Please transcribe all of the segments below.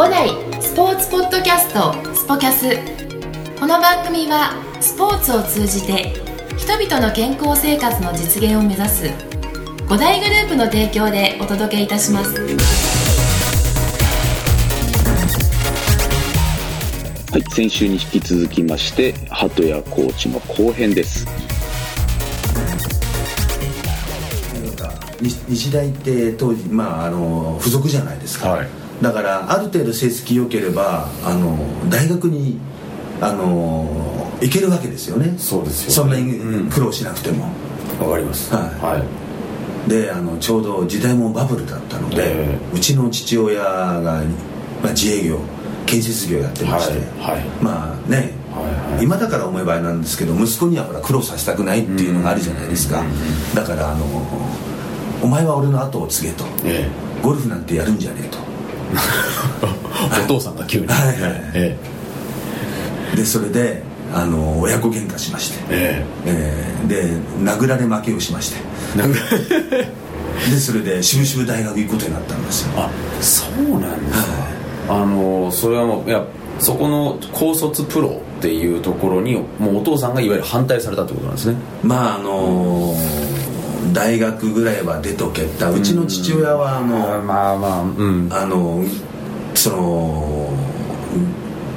五代スポーツポッドキャストスポキャス。この番組はスポーツを通じて人々の健康生活の実現を目指す五大グループの提供でお届けいたします。はい、先週に引き続きまして鳩谷コーチの後編です。日日大って当時、まあ、あの付属じゃないですか、はいだからある程度成績良ければあの大学にあの行けるわけですよね。そうですよそんなうん。に苦労しなくても、わかります。はい。はい。であのちょうど時代もバブルだったので、えうちの父親が、まあ、自営業建設業やってまして、はい。はい。まあね、はいはい。今だから思えばあれなんですけど息子にはほら苦労させたくないっていうのがあるじゃないですか、だからあのお前は俺の後を継げと。えゴルフなんてやるんじゃねえと。え お父さんが急に。はい。はいえ。でそれであの親子喧嘩しまして、ええ。えーで殴られ負けをしまして。えなんかでそれで渋々大学行くことになったんですよ。あそうなんですか。あのそれはもういやそこの高卒プロっていうところにもうお父さんがいわゆる反対されたってことなんですね。まああの大学ぐらいは出とけた。うちの父親はあの、まあまあうん。あのその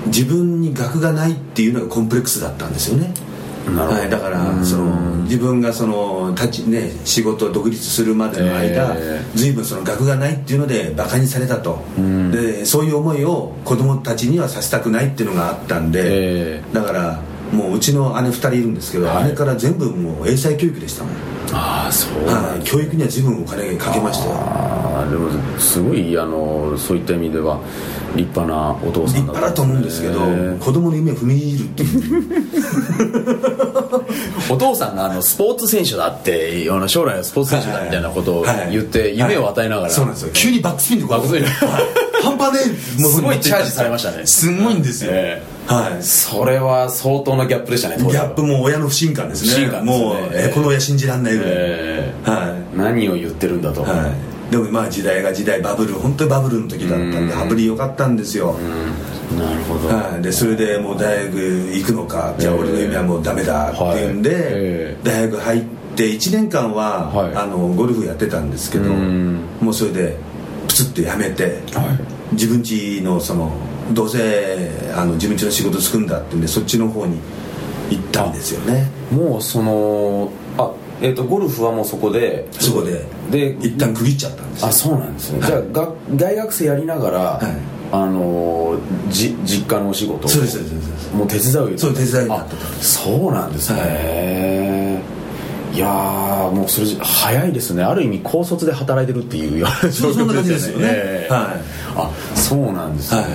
自分に学がないっていうのがコンプレックスだったんですよね。はい、だからその自分がその立ち、ね、仕事を独立するまでの間、え随分その学がないっていうのでバカにされたと、でそういう思いを子供たちにはさせたくないっていうのがあったんで、えだからもううちの姉2人いるんですけど、はい。姉から全部もう英才教育でしたもん、ああそう。はい、教育には随分お金かけましたよああでもすごいあのそういった意味では立派なお父さんだ立派だと思うんですけど、え子供の夢を踏み入るっていう お父さんがあのスポーツ選手だってあの将来のスポーツ選手だみたいなことをはい。言って夢を与えながら、そうなんですよ。急にバックスピンでバックスピン。はい半端ねえもうすごいチャージされましたね。すごいんですよ、えはい。それは相当なギャップでしたねギャップも親の不信感ですね。不信感ね。もう、えええこの親信じらんないぐらい、えはー何を言ってるんだと、い、はい、でもまあ時代が時代バブル本当にバブルの時だったんで羽振り良かったんですよ、なるほど、はい、でそれでもう大学行くのかじゃあ俺の夢はもうダメだっていうんで、はい。ええ大学入って1年間は、はい。あのゴルフやってたんですけどん。もうそれでプツッとやめて、はい。自分家のそのどうせあの自分家の仕事つくんだってんでそっちの方に行ったんですよね。もうそのあえっ、とゴルフはもうそこでそこでで一旦区切っちゃったんですよ。あそうなんですね、じゃあが大学生やりながら、はい。あのじ実家のお仕事をそうですそうですそうです。もう手伝うそう手伝いになあってた。んそうなんですね、はい。い、やーもうそれ早いですね。ある意味高卒で働いてるっていうようなそうそんな感じですよね。ええ。はい。あそうなんですね、はい。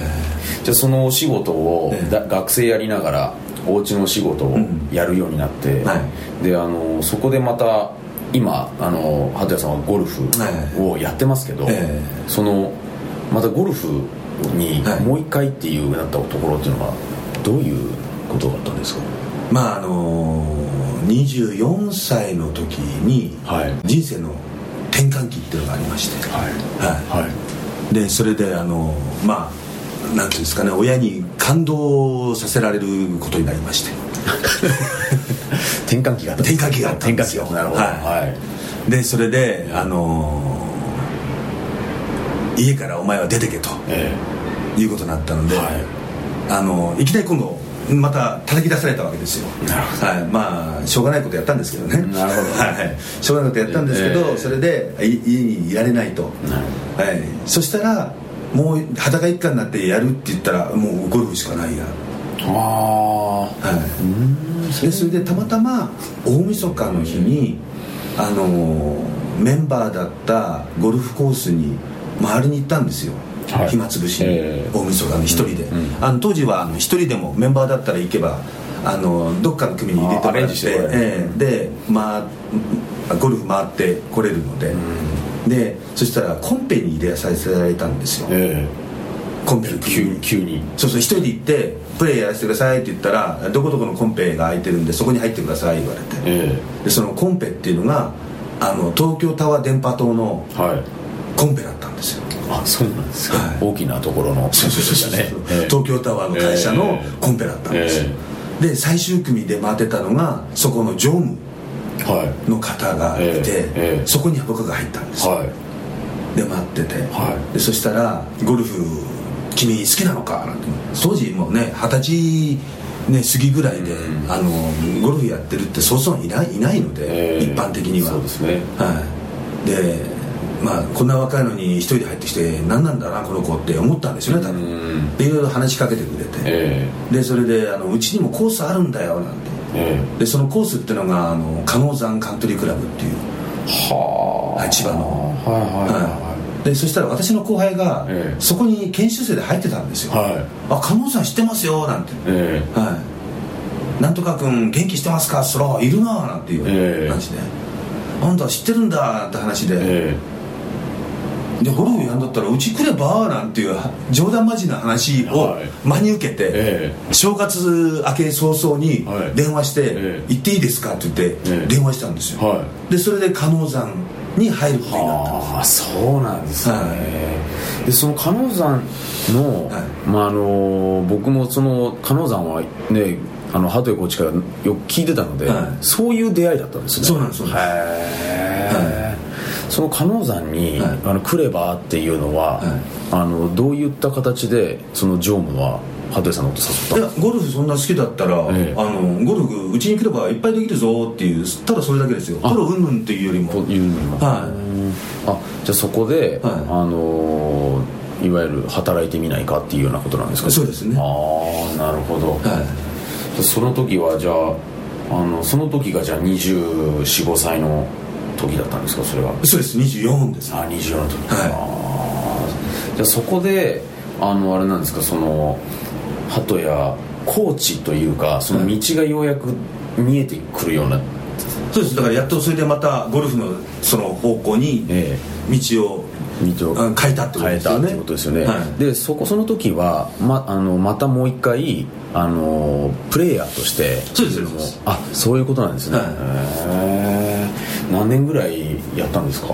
じゃあそのお仕事を、ええ。だ学生やりながらお家の仕事をうんやるようになって、はであのそこでまた今あの鳩谷さんはゴルフをやってますけど、えそのまたゴルフにはい。もう一回っていうなったところっていうのはどういうことだったんですか？まああの24歳の時にはい。人生の転換期っていうのがありまして。はい。はい。はい。でそれであのまあなんていうんですかね親に感動させられることになりまして。転換期があった転換期があったんですよ。転換期なるほどはい。はい。でそれであの家からお前は出てけとえいうことになったので、はい。あのいきなり今度また叩き出されたわけですよ。なるほはい、まあしょうがないことやったんですけどね。なるほど。はい、しょうがないことやったんですけど、ええ。それでい家にいられないと、はい、そしたらもう裸一貫になってやるって言ったらもうゴルフしかないや、ああはい、でそれでたまたま大晦日の日に、あのメンバーだったゴルフコースに回りに行ったんですよ、はい。暇つぶしに、ええ。大晦日の一人で、うんあの当時は一人でもメンバーだったら行けばあのどっかの組に入れてもらってえる。ええ。で、まあ、ゴルフ回ってこれるので、でそしたらコンペに入れさせられたんですよ、えコンペ急急に。そうそう一人で行ってプレーやらせてくださいって言ったらどこどこのコンペが空いてるんでそこに入ってください言われて。えでそのコンペっていうのがあの東京タワー電波塔のコンペだったんですよ。あそうなんですか、はい。大きなところのそうそうそうそう、ね。ええ。東京タワーの会社のええ。コンペだったんですよ、で最終組で回ってたのがそこの常務。はいの方がいて、そこに僕が入ったんです。よ、はい。で待ってて、はい。でそしたら「ゴルフ君好きなのか?」なんて。当時もうね二十歳ね過ぎぐらいで、うん。あのゴルフやってるってそうそういないいないので、ええ。一般的には。そうですね。はい。でまあこんな若いのに一人で入ってきて何なんだなこの子って思ったんですよね多分、うん。でいろいろ話しかけてくれて、えでそれであの「うちにもコースあるんだよ」なんてええでそのコースっていうのがあの山カントリークラブっていう。えはあ。はい千葉の。はいはいはでそしたら私の後輩がええ。そこに研修生で入ってたんですよ。いはい。あ加納さん知ってますよなんて。えはい。なんとか君元気してますか？そらいるななんていええ。う感じで、あんた知ってるんだって話で、ええでゴルフやんだったらうち来ればなんていう冗談交じりな話をはい。真に受けて、え正月明け早々にはい。電話してええ「行っていいですか?」って言ってええ。電話したんですよ、はでそれで加納山に入ることになったんですああそうなんですね、はでその加納山の、はい。まああの僕もその加納山はねあの鳩谷コーチからよく聞いてたので、はい。そういう出会いだったんですね。そうなんですそうなんです。へえ、その加納山に、はい。あの来ればっていうのは、はい。あのどういった形でその常務は鳩谷さんのこと誘ったいやゴルフそんな好きだったら、ええ。あのゴルフうちに来ればいっぱいできるぞっていうただそれだけですよ。あ。プロうんぬんっていうよりも。はいうんあじゃあそこで、はい。あのいわゆる働いてみないかっていうようなことなんですか？そうですね。ああなるほど、はその時はじゃああのその時がじゃあ245歳の時だったんですかそれは？いそうです。24です。あ24の時はあーじゃあそこであのあれなんですかその鳩谷コーチというかその道がようやく見えてくるような、そうです。だからやっとそれでまたゴルフのその方向にえ道を道をあ変えたってことですよね。変えたですよね、はい。でそこその時はまあのまたもう一回あのプレイヤーとしてそうですあそういうことなんですね、はい何年ぐらいやったんですか？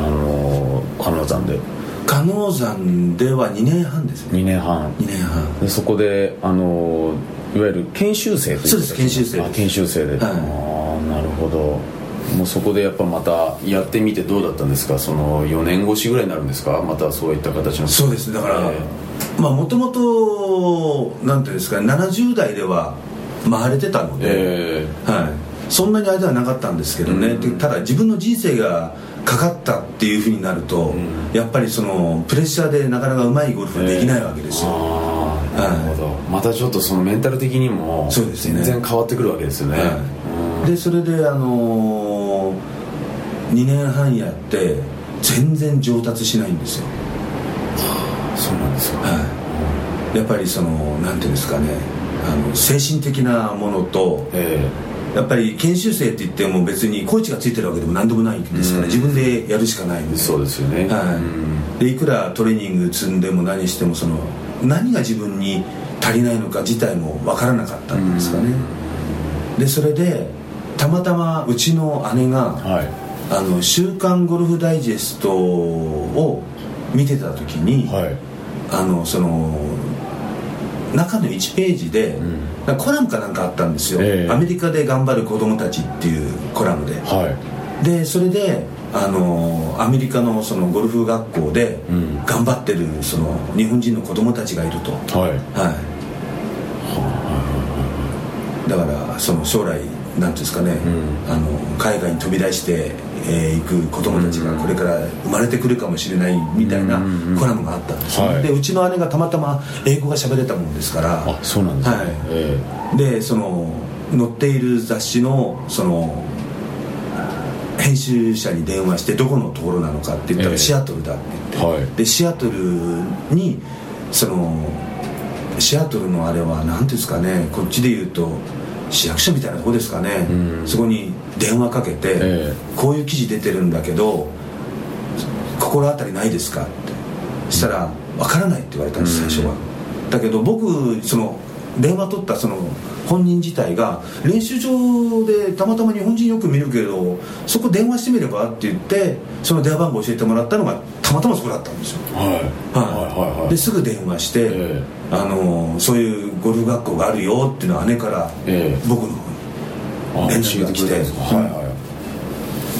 あのカナ山で。加納山では2年半ですね。2年半。2年半。でそこであのいわゆる研修生というそうです。研修生研修生で、はい。ああなるほど。もうそこでやっぱまたやってみてどうだったんですか？その4年越しぐらいになるんですか？またそういった形の。そうです。だから、えまあもともとなんていうんですか70代では回れてたので、え。はい、そんなに間はなかったんですけどね、うん。でただ自分の人生がかかったっていうふうになると、ん。やっぱりそのプレッシャーでなかなかうまいゴルフができないわけですよ、ああなるほど、またちょっとそのメンタル的にもそうですね。全然変わってくるわけですよね、はい。うん。でそれであのー、2年半やって全然上達しないんですよ、そうなんですよ、はい、やっぱりそのなんていうんですかね。あの精神的なものとえやっぱり研修生って言っても別にコーチがついてるわけでも何でもないですから、うん。自分でやるしかないんえで。そうですよね、はい。うん。でいくらトレーニング積んでも何してもその何が自分に足りないのか自体も分からなかったんですかね、でそれでたまたまうちの姉がはい「あの週刊ゴルフダイジェスト」を見てた時に、はい。あのその中の1ページで、ん。なんかコラムかなんかあったんですよ、ええ。アメリカで頑張る子供たちっていうコラムで。はい。でそれであのアメリカのそのゴルフ学校でうん。頑張ってるその日本人の子供たちがいると、はいはい。だからその将来なんていうんですかね、あの海外に飛び出してえー行く子供たちがこれから生まれてくるかもしれないみたいなうん。うんコラムがあったんですよ、はい。でうちの姉がたまたま英語が喋れたもんですからあそうなんですね、はい。えでその載っている雑誌のその編集者に電話してどこのところなのかって言ったええ。らシアトルだって言って、はい。でシアトルにそのシアトルのあれは何ていうんですかねこっちで言うと市役所みたいなとこですかね、うん。そこに電話かけて、ええ。こういう記事出てるんだけど心当たりないですかって。そしたら分からないって言われたんです最初は、だけど僕その電話取ったその本人自体が練習場でたまたま日本人よく見るけどそこ電話してみればって言ってその電話番号教えてもらったのがたまたまそこだったんですよ。はい。はい。はいはいですぐ電話して、えあのそういうゴルフ学校があるよっていうのは姉からええ。僕の方にあ連絡が来て教えくれたんですか？はい。はい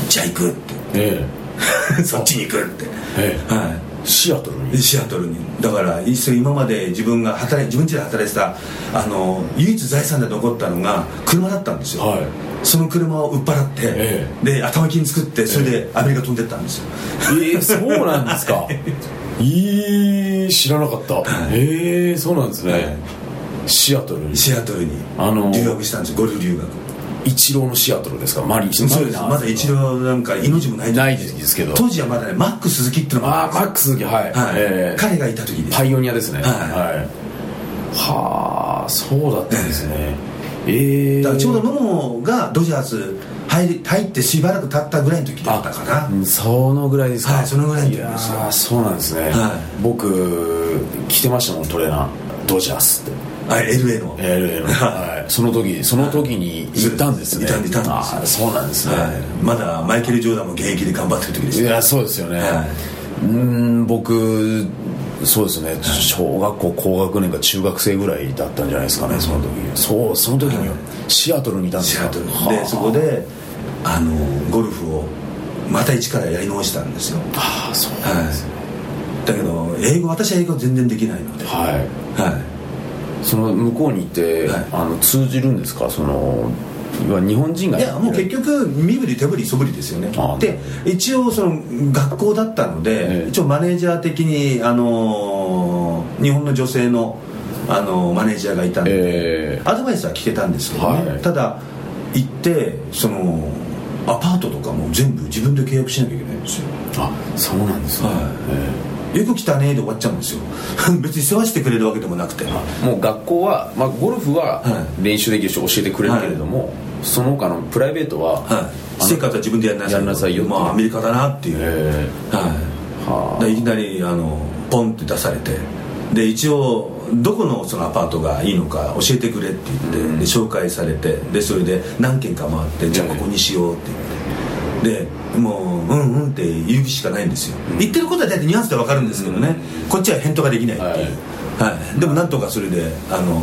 じゃあ行くって。え そっちに行くって。ええ。はえシアトルいに。シアトルに。だからいっそ今まで自分が働い自分家で働いてたあの唯一財産で残ったのが車だったんですよ、はい。その車を売っ払って、えで頭金作ってそれでアメリカ飛んでったんですよ、ええそうなんですか。ええ知らなかった。ええそうなんですね、はい。シアトルに。シアトルにあの留学したんですよ。ゴルフ留学イチローのシアトルですか？マリーそうです。まだ一度なんか命もない時ないですけど。当時はまだねマック鈴木っていうのがああマックスはい、はい。ええ彼がいた時です。パイオニアですね。はい。はい。はあそうだったんですね。ええ。だからちょうど野茂がドジャース入り入ってしばらく経ったぐらいの時だったかな。うんそのぐらいですか。はいそのぐらいの時ですそうなんですね、は僕着てましたもんトレーナー。ドジャースってあ LA の。LA の、はい、その時その時に行ったんですね。いたんですよあーそうなんですね、はい、まだマイケル・ジョーダンも現役で頑張ってる時です。よいやそうですよね、はうーん僕そうですね。小学校高学年か中学生ぐらいだったんじゃないですかねその時。そうその時にシアトルにいたんですか？シアトル。はあ。でそこであのゴルフをまた一からやり直したんですよ。ああそうはい。だけど英語私は英語全然できないので。はい。はいその向こうに行って、はい。あの通じるんですか？その日本人がいやもう結局身振り手振り素振りですよね。で一応その学校だったので、ええ。一応マネージャー的にあのー日本の女性のあのマネージャーがいたんで、えアドバイスは聞けたんですけどね、はい。ただ行ってそのアパートとかも全部自分で契約しなきゃいけないんですよ。ー、あそうなんですね、はい。えよく来たねで終わっちゃうんですよ。別に世話してくれるわけでもなくて。ーもう学校は、まあ、ゴルフはは練習できるし教えてくれるけれども、その他のプライベートは、はい。生活は自分でやんなさいやんなさいよまあアメリカだなっていう、えはい。いきなりあのポンって出されて。で一応どこのそのアパートがいいのか教えてくれって言って、で紹介されて。でそれで何軒か回ってじゃあここにしようって言って。でもううんうんって言うしかないんですよ、言ってることは大体ニュアンスで分かるんですけどね、こっちは返答ができないっていう、はい。でもなんとかそれであの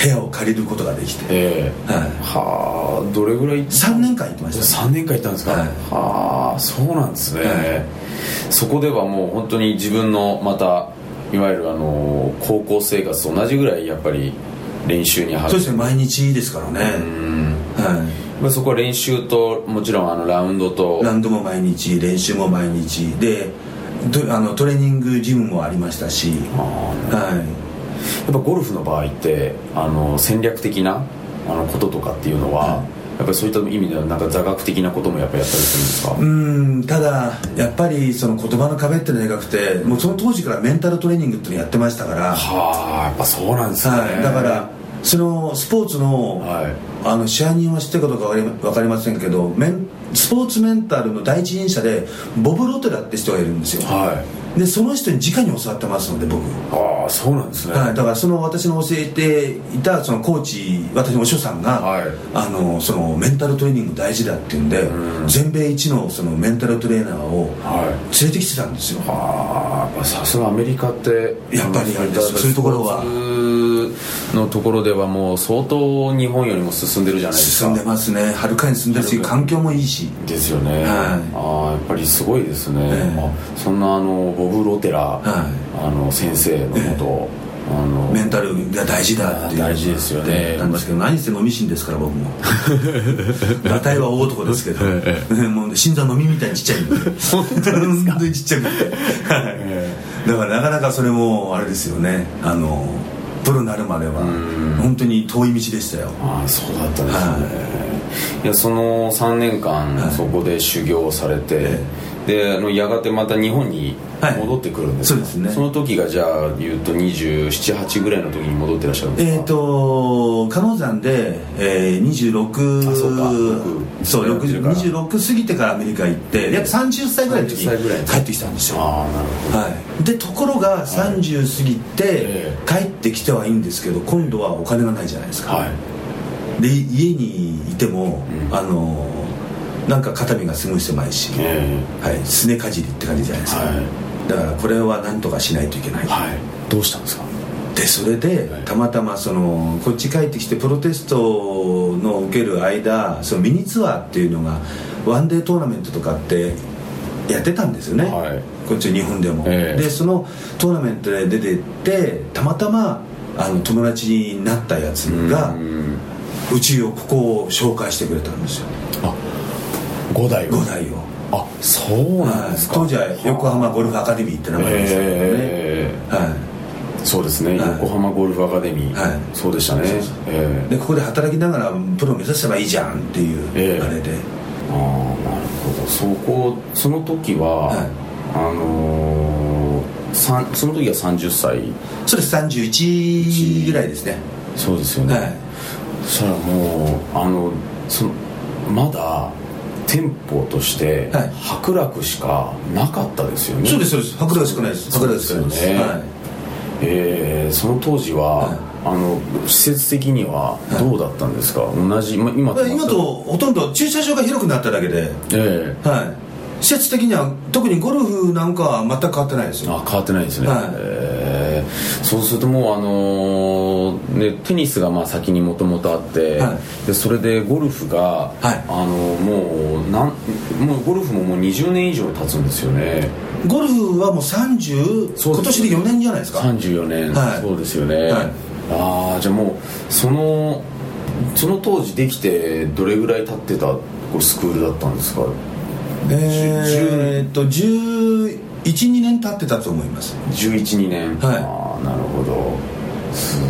部屋を借りることができて、えーはい、はあどれぐらい3年間行ってました。3年間行ったんですか、はい。はあそうなんですね、はい。そこではもう本当に自分のまたいわゆるあの高校生活と同じぐらいやっぱり練習に入そうですね。毎日ですからね、うん。はいまあそこは練習ともちろんあのラウンドと。ラウンドも毎日練習も毎日。でとあのトレーニングジムもありましたし、はやっぱゴルフの場合ってあの戦略的なあのこととかっていうのは、やっぱりそういった意味ではなんか座学的なこともやっぱりやったりするんですか、い、うんただやっぱりその言葉の壁っていうのがなくてもうその当時からメンタルトレーニングっていうのをやってましたから、はあやっぱそうなんですね、はい、だからそのスポーツの,、はい。あの支配人は知ってるかどうか分かりませんけどメンスポーツメンタルの第一人者でボブ・ロテラって人がいるんですよ、はい。でその人に直に教わってますので僕。ああそうなんですね、はい、だからその私の教えていたそのコーチ私のお師匠さんが、はい。あのそのメンタルトレーニング大事だっていうんで、うん。全米一のそのメンタルトレーナーをはい。連れてきてたんですよ、ああさすがアメリカってやっぱりそういうところはのところではもう相当日本よりも進んでるじゃないですか。進んでますね。はるかに進んでるし環境もいいし。ですよね、はい。ああやっぱりすごいですね、えそんなあのボブ・ロテラ、はい。あの先生のもと、あのメンタルが大事だっていう。大事ですよね。なんですけど何せ飲み心ですから僕も。裸体は大男ですけど。もう心臓の耳みたいにちっちゃいんで。本当にちっちゃくてはい。だからなかなかそれもあれですよね。あのプロになるまではん。本当に遠い道でしたよ。ああそうだったんですね、、はい。やその3年間はい。そこで修行されて、であのやがてまた日本に戻ってくるんですか、はい。そうですね。その時がじゃあ言うと278ぐらいの時に戻ってらっしゃるんですか？えっ、と加納山で、えー、26あそうか。僕そうやってるから。26過ぎてからアメリカ行って約30歳ぐらいの時30歳ぐらいに帰ってきたんですよ。ああなるほど。はい、でところが30過ぎてえ帰ってきてはいいんですけど今度はお金がないじゃないですか、はい。で家にいても、うん。あのなんか肩身がすごい狭いし、えはい、すねかじりって感じじゃないですか、はだからこれは何とかしないといけない、えはい。どうしたんですか？でそれではい。たまたまそのこっち帰ってきてプロテストの受ける間そのミニツアーっていうのがワンデートーナメントとかってやってたんですよね、はい。こっち日本でも、ええ。でそのトーナメントで出てってたまたまあの友達になったやつがうん。うちをここを紹介してくれたんですよ。あ五代五代を。あそうなんですか、はい。当時は横浜ゴルフアカデミーって名前でしたけどね、ええ。はい。そうですね、はい。横浜ゴルフアカデミー、はい。そうでしたね。ええ。でここで働きながらプロ目指せばいいじゃんっていうええ。あれで、ああなるほど。そこその時は、はい。あのーその時は30歳。そうです。31ぐらいですね。そうですよね、はい。そしたらもうあのそのまだ店舗としてはい。伯楽しかなかったですよね、そうですそうです。白楽しくないです。白楽しくないです。ねはい。えーその当時は、はい。あの施設的にはどうだったんですか、同じ、ま、今まあ今とほとんど駐車場が広くなっただけで、ええ。はい、施設的には特にゴルフなんかは全く変わってないですよ。あ変わってないですね、はい。えーそうするともうあのーねテニスがまあ先にもともとあって、はでそれでゴルフが、はい。あのもうなんもうゴルフももう20年以上経つんですよね。ゴルフはもう30そうです。今年で4年じゃないですか？34年、はい。そうですよね、はい。ああじゃあもうそのその当時できてどれぐらい経ってたスクールだったんですか？えーっと1112年経ってたと思います。112年、はい。ああなるほど。す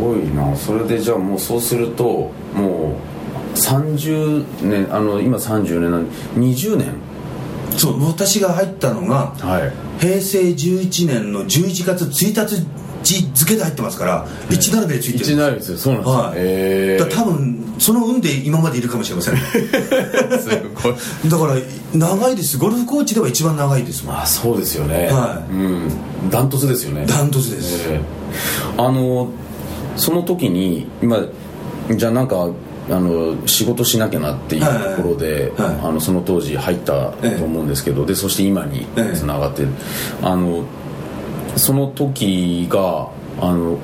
ごいな。それでじゃあもうそうするともう30年あの今30年なんで20年？そう私が入ったのがはい。平成11年の11月1日付で入ってますから1並べでついてる。一なるんですよ。そうなんですよ、はい。え多分その運で今までいるかもしれません。ー、すごい。だから長いです。ゴルフコーチでは一番長いですもん。あそうですよね。はい。うん。ダントツですよね。ダントツです、ええ。あのその時に今じゃあなんかあの仕事しなきゃなっていうところで、はい。はい。あのその当時入ったと思うんですけど、でそして今にええ。つながってる、あのその時があの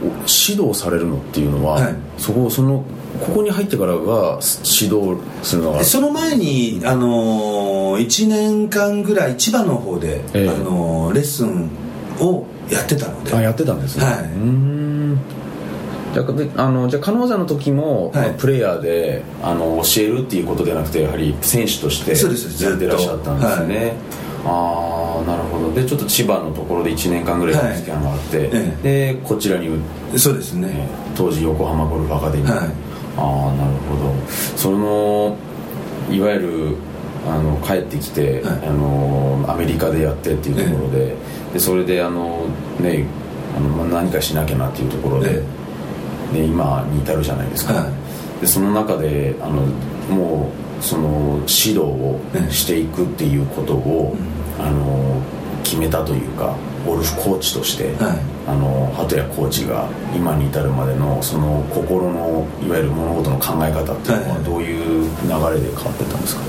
指導されるのっていうのは、はい。そこそのここに入ってからが指導するのがその前に、あのー、1年間ぐらい千葉の方で、ええ。あのーレッスンをやってたので。あやってたんですね、はい。うーん。じゃあのじゃあ金沢の時も、はい。まあプレイヤーであの教えるっていうことではなくてやはり選手としてそうですずっとやってらっしゃったんですね、ああなるほど。でちょっと千葉のところで1年間ぐらいの時間があって、はいえ。でこちらに、そうですね。ね、当時横浜ゴルフアカデミー、はい。ああなるほど。そのいわゆるあの帰ってきて、はい。あのアメリカでやってっていうところで,、でそれであのねあの、まあ、何かしなきゃなっていうところで、で今に至るじゃないですか、はい。でその中であのもうその指導をええしていくっていうことを、あの決めたというかゴルフコーチとして、はい。あの鳩谷コーチが今に至るまでのその心のいわゆる物事の考え方っていうのははい。どういう流れで変わってったんですか、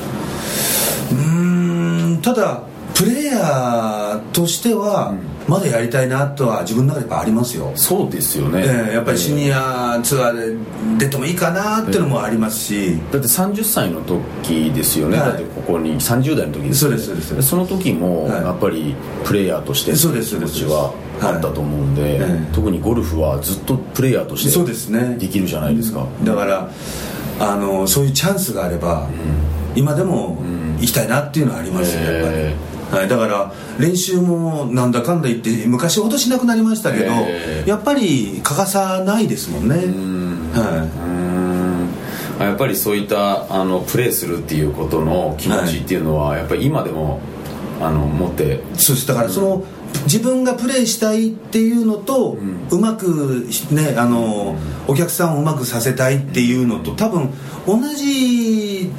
うーんただプレイヤーとしては、まだやりたいなとは自分の中でありますよ、そうですよね、ええやっぱりシニアツアーで出てもいいかなっていうのもありますし、だって30歳の時ですよね、はい。だってここに30代の時ですよね。そうですそうですその時もはい。やっぱりプレイヤーとしてそうです気持ちはあったと思うんで、はいええ。特にゴルフはずっとプレイヤーとそうしてですねできるじゃないですか、だからあのそういうチャンスがあれば、今でも行きたいなっていうのはありますね、やっぱり。へはい、だから練習もなんだかんだ言って昔ほどしなくなりましたけどへーやっぱり欠かさないですもんね。ん。はうん。やっぱりそういったあのプレーするっていうことの気持ちっていうのは、やっぱり今でもあの持って。そうです。だからその、自分がプレーしたいっていうのと、うまくねあの、お客さんをうまくさせたいっていうのと多分同じ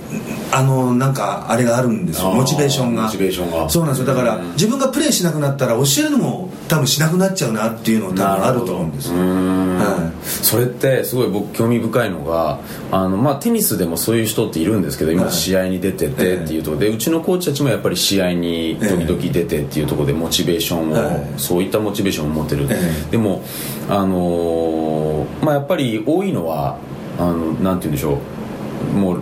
あのなんかあれがあるんですよ。モチベーションが。モチベーションが。そうなんですよ。だから、うん。自分がプレーしなくなったら教えるのも多分しなくなっちゃうなっていうの多分あると思うんですはそれってすごい僕興味深いのがあの、まあ、テニスでもそういう人っているんですけど今はい。試合に出ててっていうところでうちのコーチたちもやっぱり試合に時々出てっていうところでモチベーションを、はい。そういったモチベーションを持ってる、ええ。でもあのーまあやっぱり多いのはあのなんて言うんでしょう。もう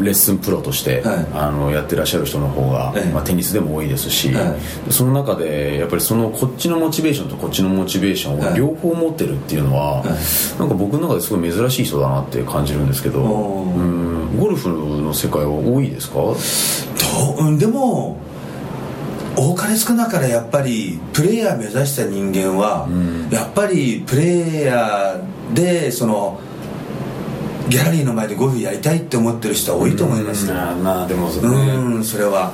レッスンプロとして、はい。あのやってらっしゃる人の方が、ええ。まあ、テニスでも多いですし、はその中でやっぱりそのこっちのモチベーションとこっちのモチベーションを両方持ってるっていうのは、なんか僕の中ですごい珍しい人だなって感じるんですけどうんゴルフの世界は多いですか？どううんでも多かれ少なかれやっぱりプレイヤー目指した人間は、やっぱりプレイヤーでそのギャラリーの前でゴルフやりたいって思ってる人は多いと思いますよ。まあまあでも、うんそれは。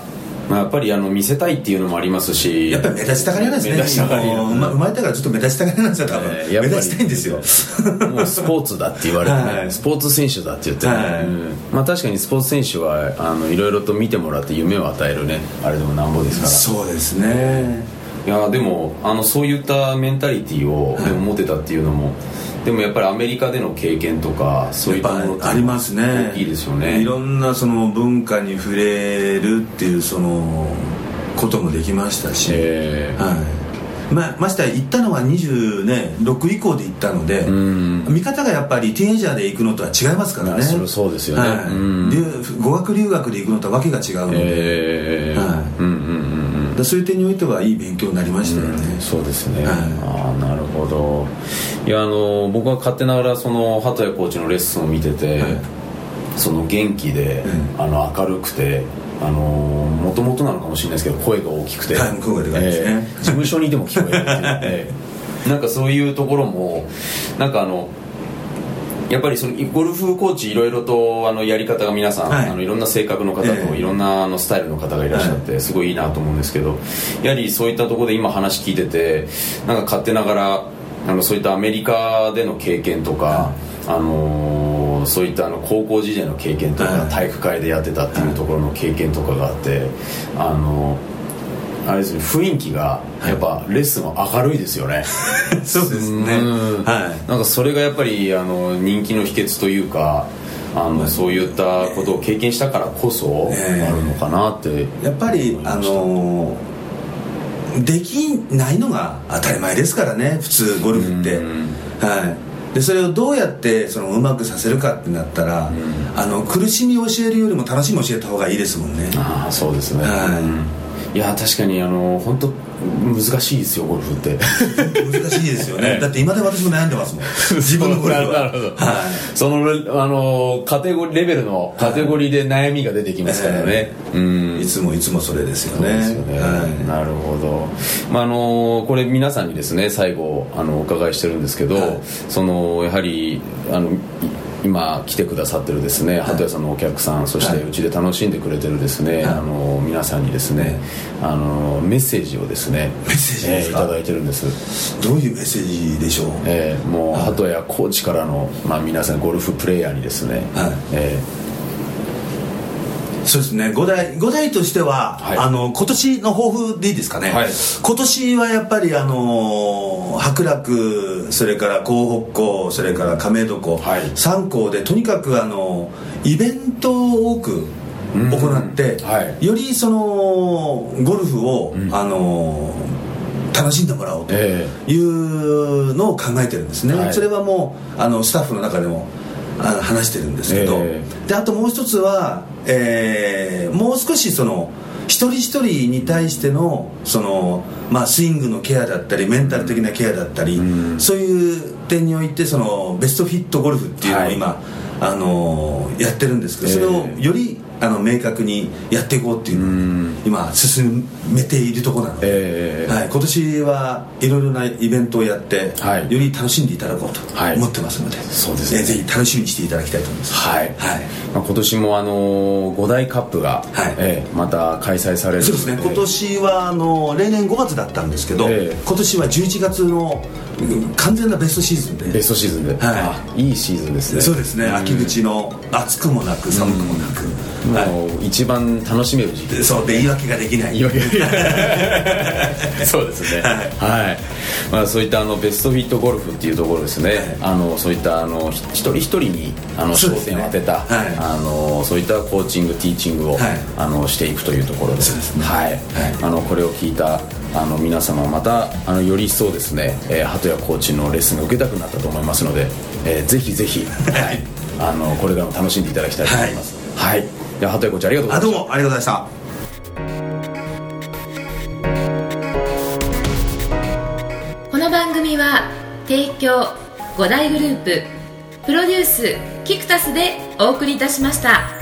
まあ、やっぱりあの見せたいっていうのもありますし。やっぱり目立ちたがりなんですね。目立ちたがり生ま生まれたからずっと目立ちたがりなんですよ多分、えー目立ちたいんですよ。もうスポーツだって言われてね、はい。スポーツ選手だって言ってね、はい。うん。まあ確かにスポーツ選手はあのいろいろと見てもらって夢を与えるね。あれでもなんぼですから。そうですねいやでもあのそういったメンタリティーをでも持てたっていうのも、でもやっぱりアメリカでの経験とかそういったものありますね。大きいですよね。いろんなその文化に触れるっていうそのこともできましたし、えーはい。まましてや行ったのは26、ね、6以降で行ったので、ん。見方がやっぱりティーンエイジャーで行くのとは違いますからね。まあそれそうですよね。はい。うん。留語学留学で行くのとはわけが違うので、えーはい。うんうんだそういう点においてはいい勉強になりましたよね、そうですね、はい。ああなるほど。いやあの僕は勝手ながらその鳩谷コーチのレッスンを見てて、はい。その元気で、あの明るくてあのもともとなのかもしれないですけど声が大きくて、はい声がですね。ええ。事務所にでも聞こえるっていう、ええ。なんかそういうところもなんかあのやっぱりそのゴルフコーチいろいろとあのやり方が皆さん、はい。い、あのいろんな性格の方とええ。いろんなあのスタイルの方がいらっしゃって、すごいいいなと思うんですけどやはりそういったところで今話聞いててなんか勝手ながらあのそういったアメリカでの経験とか、あのーそういったあの高校時代の経験とか、はい。体育会でやってたっていうところの経験とかがあってあのあれですね雰囲気がやっぱレッスンは明るいですよね。そうですね。うん。はい。なんかそれがやっぱりあの人気の秘訣というかあのそういったことを経験したからこそええ。あるのかなってやっぱりあのーできないのが当たり前ですからね普通ゴルフって。はい。でそれをどうやってそのうまくさせるかってなったら、あの苦しみを教えるよりも楽しみを教えた方がいいですもんね。ああそうですね、はい。うんいや確かにあの本当難しいですよゴルフって。難しいですよね、ええ。だって今で私も悩んでますもん。自分のゴルフは。なるほど。はい。そのあのカテゴリーレベルのカテゴリーで悩みが出てきますからね、うん。いつもいつもそれですよね。すよね、はい。なるほど、まあ、あのこれ皆さんにですね最後あのお伺いしてるんですけど、はい。そのやはりあのい今来てくださってるですね鳩谷さんのお客さんそしてはい。うちで楽しんでくれてるですね、あの皆さんにですね、あのメッセージをですねメッセージえーいただいてるんです。どういうメッセージでしょう、えーもう鳩谷コーチからの、まあ、皆さんゴルフプレーヤーにですね、はい。えそうですね。5代五代としては、はい。あの今年の抱負でいいですかね、はい。今年はやっぱりあの白楽それから港北港それから亀戸港、はい。3港でとにかくあのイベントを多く行って、はい。よりそのゴルフを、あの楽しんでもらおうとえ。いうのを考えてるんですね、はい。それはもうあのスタッフの中でもあの話してるんですけど、えであともう一つは、えーもう少しその一人一人に対してのその、まあ、スイングのケアだったりメンタル的なケアだったり、うん。そういう点においてそのベストフィットゴルフっていうのをはい。今、あのやってるんですけど、それをええよりあの明確にやっていこうっていうのを今進めているところなので、えーはい、今年はいろいろなイベントをやって、はい。より楽しんでいただこうとはい。思ってますので、そうですね。えーぜひ楽しみにしていただきたいと思います。はい、はい。まあ、今年もあの5大カップが、はい。えーまた開催されるそうですね。今年はあの例年5月だったんですけど、ええ。今年は11月のうん完全なベストシーズンで。ベストシーズンで、はい。あいいシーズンですね。そうですね、秋口の暑くもなく寒くもなく、はもう一番楽しめる時期。い、そうで言い訳ができない。いやいやいやそうですね。はい、まあ、そういったあのベストフィットゴルフっていうところですね、あのそういったあのひ一人一人にあの焦点を当てた、はい。あのそういったコーチングティーチングを、はい。あのしていくというところでそうですね。はい。あのこれを聞いたあの皆様またあのより一層ですね、えー、鳩谷コーチのレッスンが受けたくなったと思いますので、えーぜひぜひ、はい、あのこれからも楽しんでいただきたいと思います。はい、では鳩谷コーチありがとうございました。あどうもありがとうございました。この番組は提供5大グループプロデュースキクタスでお送りいたしました。